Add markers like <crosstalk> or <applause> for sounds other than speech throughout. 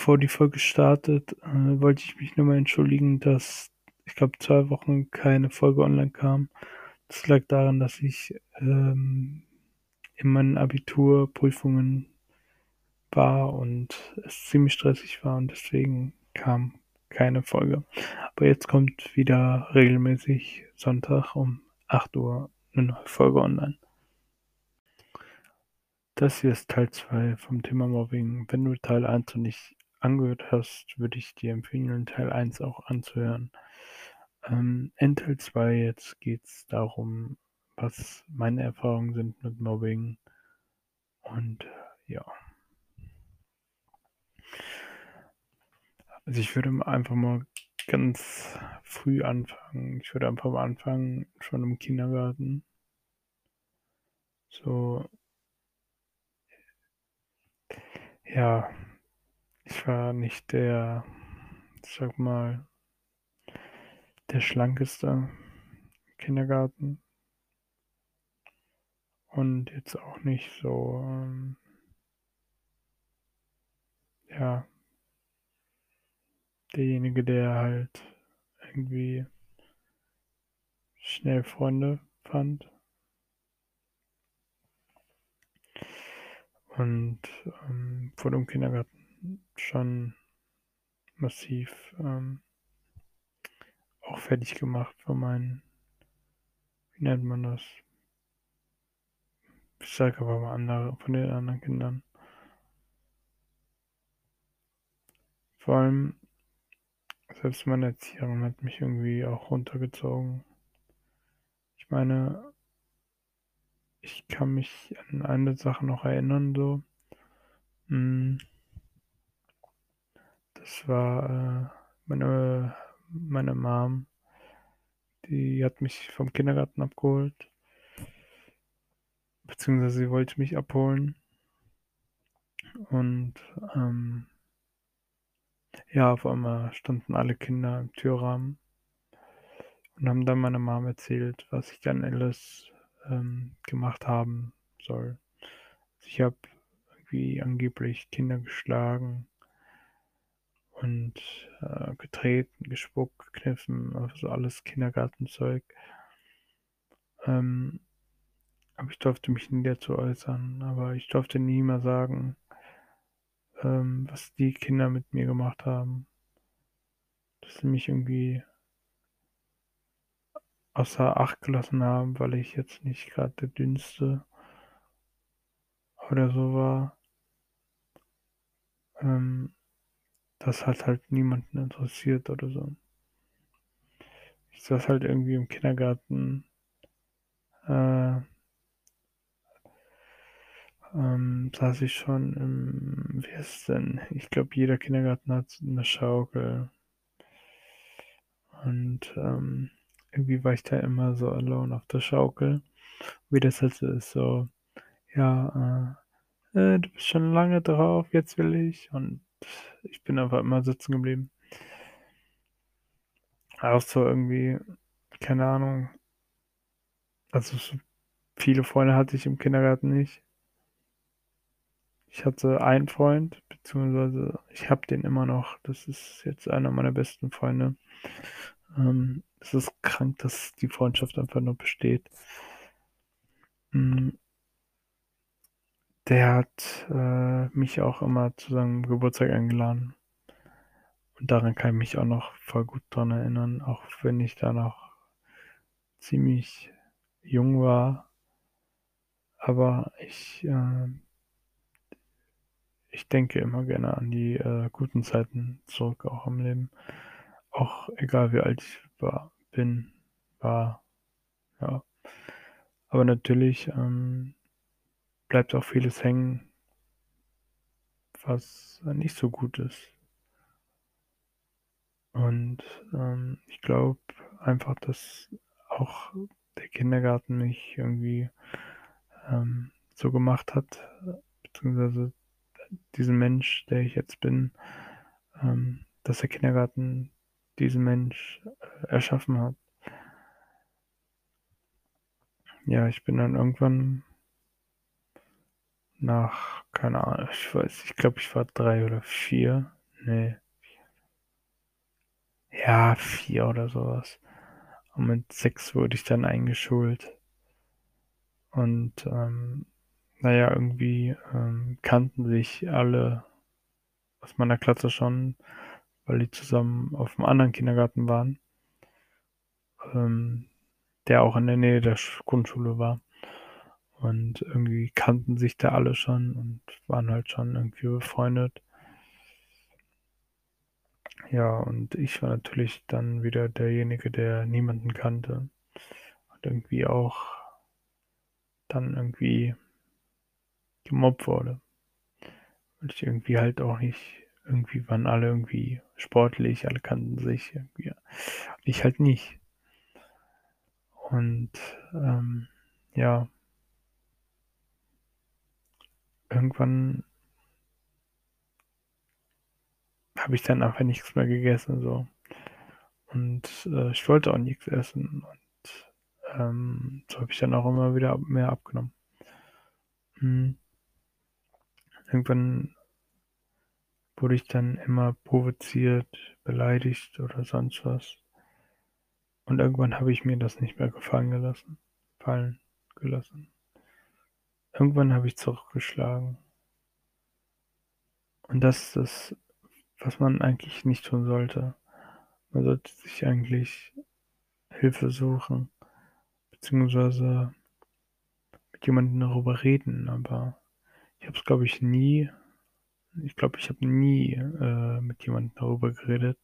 bevor die Folge startet, äh, wollte ich mich nur mal entschuldigen, dass ich glaube zwei Wochen keine Folge online kam. Das lag daran, dass ich ähm, in meinen Abiturprüfungen war und es ziemlich stressig war und deswegen kam keine Folge. Aber jetzt kommt wieder regelmäßig Sonntag um 8 Uhr eine neue Folge online. Das hier ist Teil 2 vom Thema Mobbing. Wenn du Teil 1 noch nicht angehört hast, würde ich dir empfehlen, Teil 1 auch anzuhören. Ähm, in Teil 2 jetzt geht es darum, was meine Erfahrungen sind mit Mobbing. Und ja. Also ich würde einfach mal ganz früh anfangen. Ich würde einfach mal anfangen, schon im Kindergarten. So Ja, ich war nicht der, sag mal, der Schlankeste Kindergarten. Und jetzt auch nicht so, ähm, ja, derjenige, der halt irgendwie schnell Freunde fand. Und ähm, wurde im Kindergarten schon massiv ähm, auch fertig gemacht von meinen, wie nennt man das? Ich sage aber mal andere, von den anderen Kindern. Vor allem, selbst meine Erzieherin hat mich irgendwie auch runtergezogen. Ich meine, ich kann mich an eine Sache noch erinnern, so. Hm. Das war äh, meine, meine Mom, die hat mich vom Kindergarten abgeholt. Beziehungsweise sie wollte mich abholen. Und ähm, ja, auf einmal standen alle Kinder im Türrahmen und haben dann meiner Mom erzählt, was ich dann alles ähm, gemacht haben soll. Also ich habe irgendwie angeblich Kinder geschlagen und äh, getreten, gespuckt, gekniffen, also alles Kindergartenzeug. Ähm, aber ich durfte mich nie dazu äußern, aber ich durfte nie mal sagen, ähm, was die Kinder mit mir gemacht haben. Dass sie mich irgendwie außer Acht gelassen haben, weil ich jetzt nicht gerade der dünnste oder so war. Ähm, das hat halt niemanden interessiert oder so. Ich saß halt irgendwie im Kindergarten. Äh, ähm, saß ich schon im, wie heißt es denn? Ich glaube, jeder Kindergarten hat eine Schaukel. Und ähm, irgendwie war ich da immer so alone auf der Schaukel. Wie das halt so ist, so, ja, äh, du bist schon lange drauf, jetzt will ich. Und ich bin einfach immer sitzen geblieben. Auch so irgendwie, keine Ahnung. Also so viele Freunde hatte ich im Kindergarten nicht. Ich hatte einen Freund, beziehungsweise ich habe den immer noch. Das ist jetzt einer meiner besten Freunde. Ähm, es ist krank, dass die Freundschaft einfach nur besteht. Mm. Der hat äh, mich auch immer zu seinem Geburtstag eingeladen. Und daran kann ich mich auch noch voll gut dran erinnern, auch wenn ich da noch ziemlich jung war. Aber ich, äh, ich denke immer gerne an die äh, guten Zeiten zurück, auch im Leben. Auch egal wie alt ich war, bin, war, ja. Aber natürlich ähm, bleibt auch vieles hängen, was nicht so gut ist. Und ähm, ich glaube einfach, dass auch der Kindergarten mich irgendwie ähm, so gemacht hat, beziehungsweise diesen Mensch, der ich jetzt bin, ähm, dass der Kindergarten diesen Mensch äh, erschaffen hat. Ja, ich bin dann irgendwann nach, keine Ahnung, ich weiß, ich glaube, ich war drei oder vier. nee. Ja, vier oder sowas. Und mit sechs wurde ich dann eingeschult. Und ähm, naja, irgendwie ähm, kannten sich alle aus meiner Klasse schon, weil die zusammen auf einem anderen Kindergarten waren, ähm, der auch in der Nähe der Grundschule war. Und irgendwie kannten sich da alle schon und waren halt schon irgendwie befreundet. Ja, und ich war natürlich dann wieder derjenige, der niemanden kannte und irgendwie auch dann irgendwie gemobbt wurde. Weil ich irgendwie halt auch nicht, irgendwie waren alle irgendwie sportlich, alle kannten sich irgendwie. Ich halt nicht. Und ähm, ja, irgendwann habe ich dann einfach nichts mehr gegessen so. Und äh, ich wollte auch nichts essen. Und ähm, so habe ich dann auch immer wieder mehr abgenommen. Hm. Irgendwann wurde ich dann immer provoziert, beleidigt oder sonst was. Und irgendwann habe ich mir das nicht mehr gefallen gelassen. Fallen gelassen. Irgendwann habe ich zurückgeschlagen. Und das ist das, was man eigentlich nicht tun sollte. Man sollte sich eigentlich Hilfe suchen, beziehungsweise mit jemandem darüber reden, aber ich habe es, glaube ich, nie, ich glaube, ich habe nie äh, mit jemandem darüber geredet.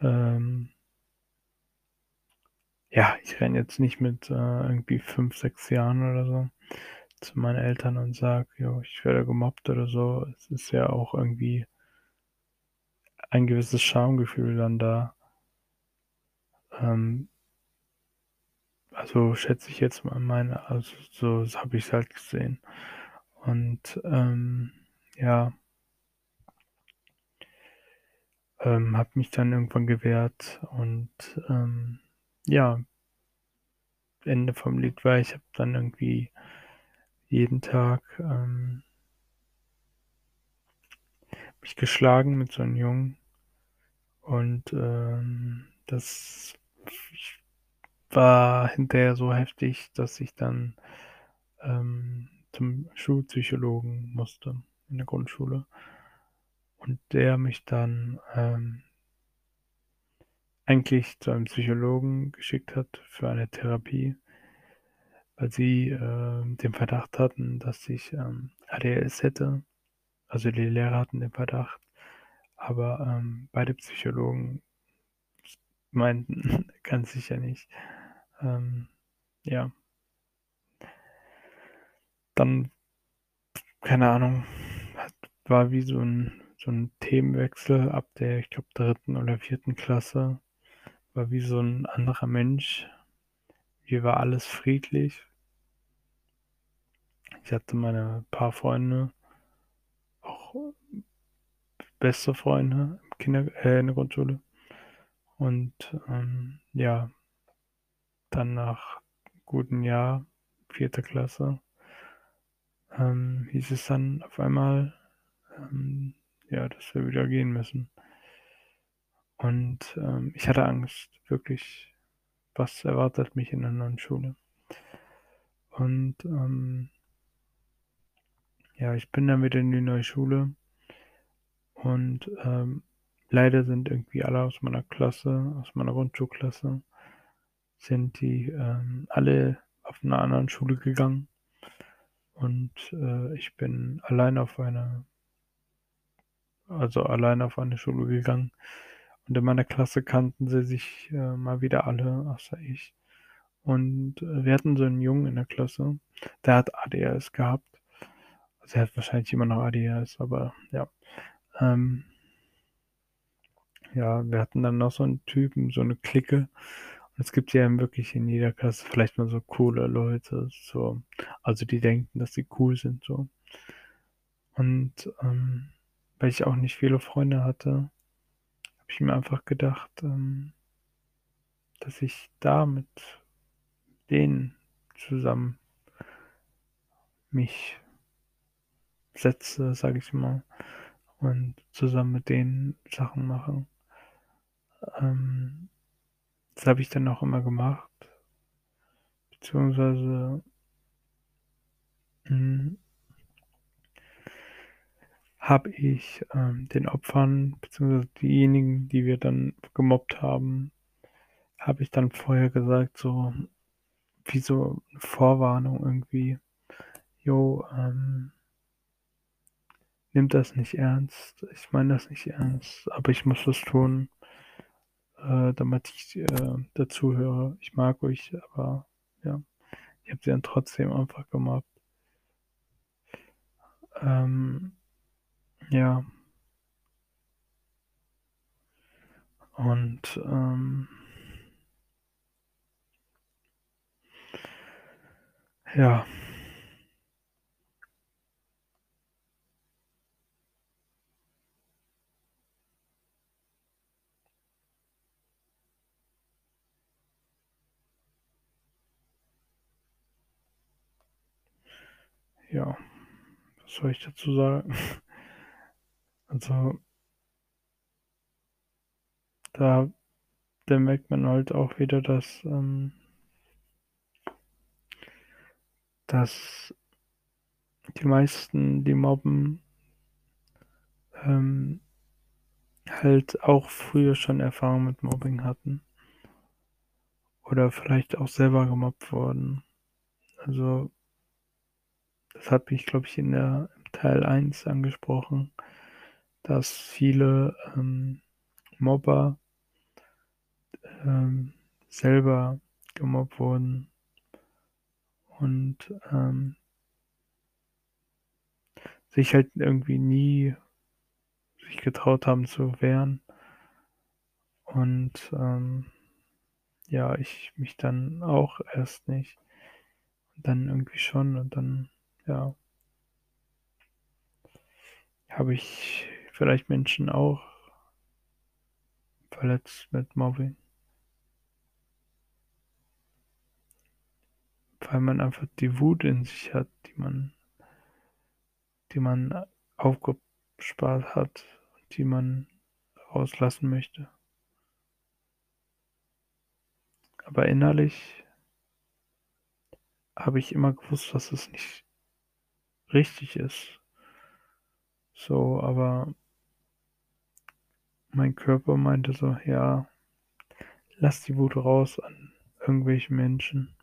Ähm, ja, ich renne jetzt nicht mit äh, irgendwie fünf, sechs Jahren oder so zu meinen Eltern und sage, jo, ich werde gemobbt oder so. Es ist ja auch irgendwie ein gewisses Schamgefühl dann da. Ähm, also schätze ich jetzt mal meine, also so habe ich es halt gesehen. Und ähm, ja, ähm, habe mich dann irgendwann gewehrt und ähm, ja, Ende vom Lied war, ich habe dann irgendwie jeden Tag ähm, mich geschlagen mit so einem Jungen. Und ähm, das war hinterher so heftig, dass ich dann ähm, zum Schulpsychologen musste in der Grundschule. Und der mich dann ähm, eigentlich zu einem Psychologen geschickt hat für eine Therapie, weil sie äh, den Verdacht hatten, dass ich ähm, ADHS hätte. Also die Lehrer hatten den Verdacht, aber ähm, beide Psychologen meinten <laughs> ganz sicher nicht. Ähm, ja. Dann, keine Ahnung, war wie so ein, so ein Themenwechsel ab der, ich glaube, dritten oder vierten Klasse. War wie so ein anderer Mensch. Hier war alles friedlich. Ich hatte meine paar Freunde, auch beste Freunde im Kinder äh, in der Grundschule. Und ähm, ja, dann nach guten Jahr, vierte Klasse, ähm, hieß es dann auf einmal, ähm, ja, dass wir wieder gehen müssen. Und ähm, ich hatte Angst, wirklich, was erwartet mich in der neuen Schule. Und ähm, ja, ich bin dann wieder in die neue Schule. Und ähm, leider sind irgendwie alle aus meiner Klasse, aus meiner Grundschulklasse, sind die ähm, alle auf einer anderen Schule gegangen. Und äh, ich bin allein auf eine, also allein auf eine Schule gegangen und in meiner Klasse kannten sie sich äh, mal wieder alle, außer ich. Und äh, wir hatten so einen Jungen in der Klasse, der hat ADHS gehabt. Also er hat wahrscheinlich immer noch ADHS, aber ja. Ähm, ja, wir hatten dann noch so einen Typen, so eine Clique. Und es gibt ja wirklich in jeder Klasse vielleicht mal so coole Leute, so, also die denken, dass sie cool sind, so. Und ähm, weil ich auch nicht viele Freunde hatte, habe ich mir einfach gedacht, ähm, dass ich da mit denen zusammen mich setze, sage ich mal, und zusammen mit denen Sachen machen. Ähm, das habe ich dann auch immer gemacht, beziehungsweise hm, habe ich ähm, den Opfern, beziehungsweise diejenigen, die wir dann gemobbt haben, habe ich dann vorher gesagt, so wie so eine Vorwarnung irgendwie, jo, ähm, nimm das nicht ernst, ich meine das nicht ernst, aber ich muss das tun, äh, damit ich äh, dazuhöre. Ich mag euch, aber ja, ich habe sie dann trotzdem einfach gemobbt. Ähm, ja. Und ähm, ja. Ja, was soll ich dazu sagen? <laughs> Also, da, da merkt man halt auch wieder, dass, ähm, dass die meisten, die mobben, ähm, halt auch früher schon Erfahrung mit Mobbing hatten. Oder vielleicht auch selber gemobbt wurden. Also, das hat mich, glaube ich, in der Teil 1 angesprochen, dass viele ähm, Mobber ähm, selber gemobbt wurden und ähm, sich halt irgendwie nie sich getraut haben zu wehren. Und ähm, ja, ich mich dann auch erst nicht. Und dann irgendwie schon und dann, ja, habe ich vielleicht Menschen auch verletzt mit Mobbing. Weil man einfach die Wut in sich hat, die man, die man aufgespart hat die man rauslassen möchte. Aber innerlich habe ich immer gewusst, dass es nicht richtig ist. So, aber mein Körper meinte so, ja, lass die Wut raus an irgendwelchen Menschen.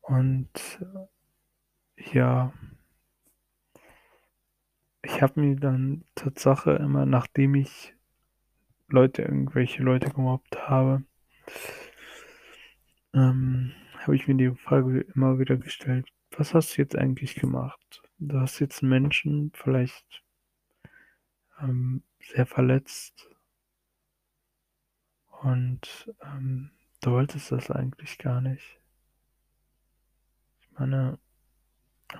Und ja, ich habe mir dann Tatsache immer, nachdem ich Leute, irgendwelche Leute gemobbt habe, ähm, habe ich mir die Frage immer wieder gestellt, was hast du jetzt eigentlich gemacht? Du hast jetzt Menschen vielleicht ähm, sehr verletzt und ähm, du wolltest das eigentlich gar nicht. Ich meine,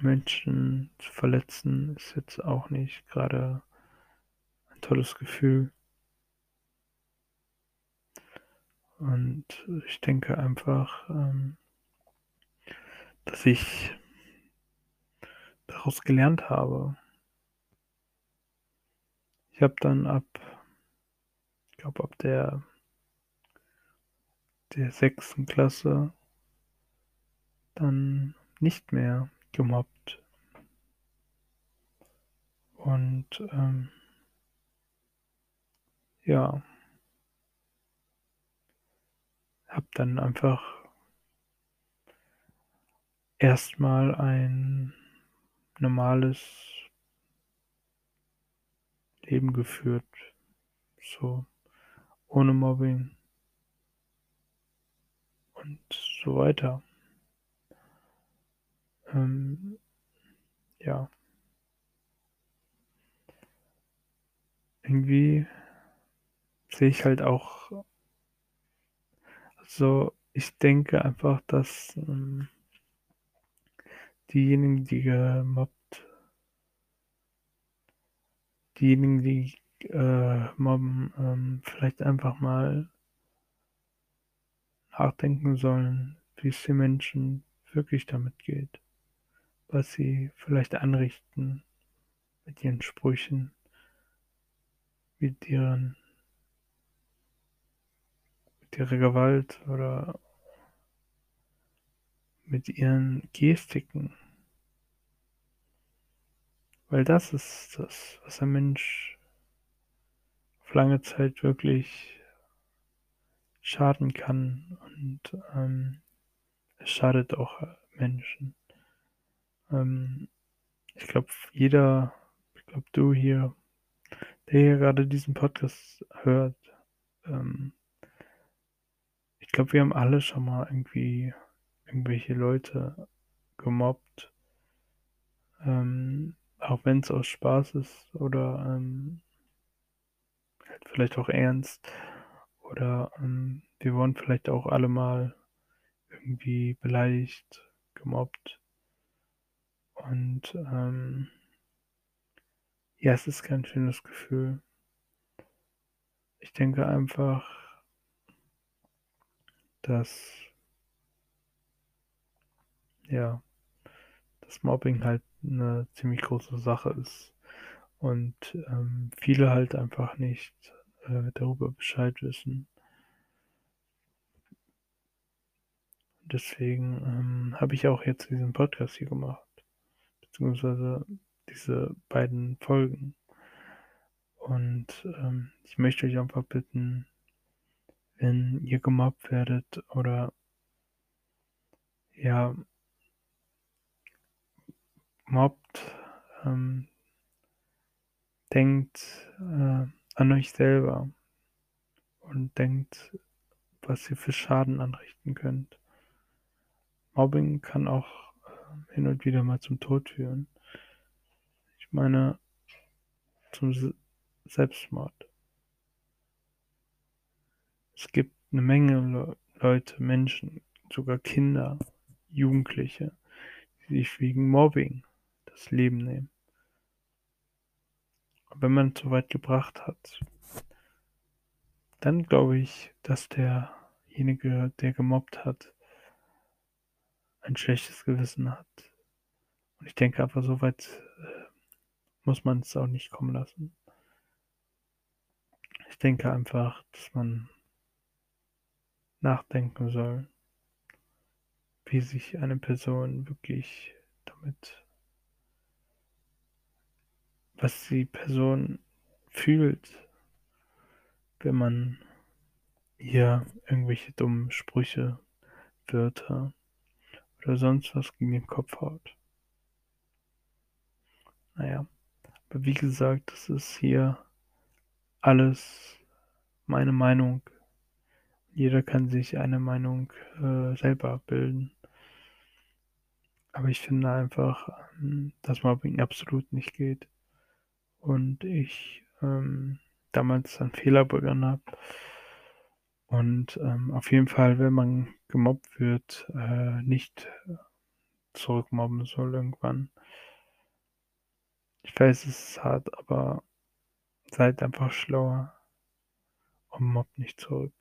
Menschen zu verletzen ist jetzt auch nicht gerade ein tolles Gefühl. Und ich denke einfach, ähm, dass ich daraus gelernt habe. Ich habe dann ab, ich glaube ab der, der sechsten Klasse dann nicht mehr gemobbt. Und ähm, ja, habe dann einfach erstmal ein normales Leben geführt, so ohne Mobbing und so weiter. Ähm, ja. Irgendwie sehe ich halt auch so, ich denke einfach, dass ähm, diejenigen, die gemobbt, diejenigen, die äh, mobben, ähm, vielleicht einfach mal nachdenken sollen, wie es den Menschen wirklich damit geht, was sie vielleicht anrichten mit ihren Sprüchen, mit ihren mit ihrer Gewalt oder mit ihren Gestiken. Weil das ist das, was ein Mensch auf lange Zeit wirklich schaden kann und ähm, es schadet auch Menschen. Ähm, ich glaube, jeder, ich glaube, du hier, der hier gerade diesen Podcast hört, ähm, ich glaube, wir haben alle schon mal irgendwie irgendwelche Leute gemobbt. Ähm, auch wenn es aus Spaß ist oder ähm, halt vielleicht auch ernst. Oder ähm, wir wurden vielleicht auch alle mal irgendwie beleidigt, gemobbt. Und ähm, ja, es ist kein schönes Gefühl. Ich denke einfach, dass ja, dass Mobbing halt eine ziemlich große Sache ist und ähm, viele halt einfach nicht äh, darüber Bescheid wissen. Deswegen ähm, habe ich auch jetzt diesen Podcast hier gemacht, beziehungsweise diese beiden Folgen. Und ähm, ich möchte euch einfach bitten, wenn ihr gemobbt werdet oder ja, mobbt, ähm, denkt äh, an euch selber und denkt, was ihr für Schaden anrichten könnt. Mobbing kann auch äh, hin und wieder mal zum Tod führen. Ich meine, zum Selbstmord. Es gibt eine Menge Le Leute, Menschen, sogar Kinder, Jugendliche, die sich wegen Mobbing das Leben nehmen. Und wenn man es so weit gebracht hat, dann glaube ich, dass derjenige, der gemobbt hat, ein schlechtes Gewissen hat. Und ich denke aber, so weit äh, muss man es auch nicht kommen lassen. Ich denke einfach, dass man nachdenken soll, wie sich eine Person wirklich damit, was die Person fühlt, wenn man ihr irgendwelche dummen Sprüche, Wörter oder sonst was gegen den Kopf haut. Naja, aber wie gesagt, das ist hier alles meine Meinung. Jeder kann sich eine Meinung äh, selber bilden. Aber ich finde einfach, ähm, dass Mobbing absolut nicht geht. Und ich ähm, damals einen Fehler begangen habe. Und ähm, auf jeden Fall, wenn man gemobbt wird, äh, nicht zurückmobben soll irgendwann. Ich weiß, es ist hart, aber seid einfach schlauer und mobbt nicht zurück.